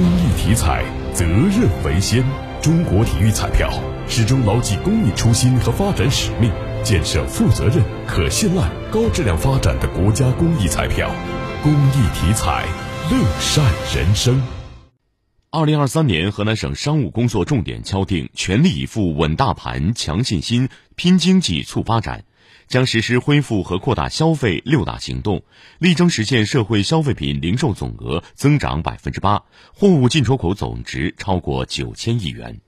公益体彩，责任为先。中国体育彩票始终牢记公益初心和发展使命，建设负责任、可信赖、高质量发展的国家公益彩票。公益体彩，乐善人生。二零二三年，河南省商务工作重点敲定全力以赴稳大盘、强信心、拼经济、促发展，将实施恢复和扩大消费六大行动，力争实现社会消费品零售总额增长百分之八，货物进出口总值超过九千亿元。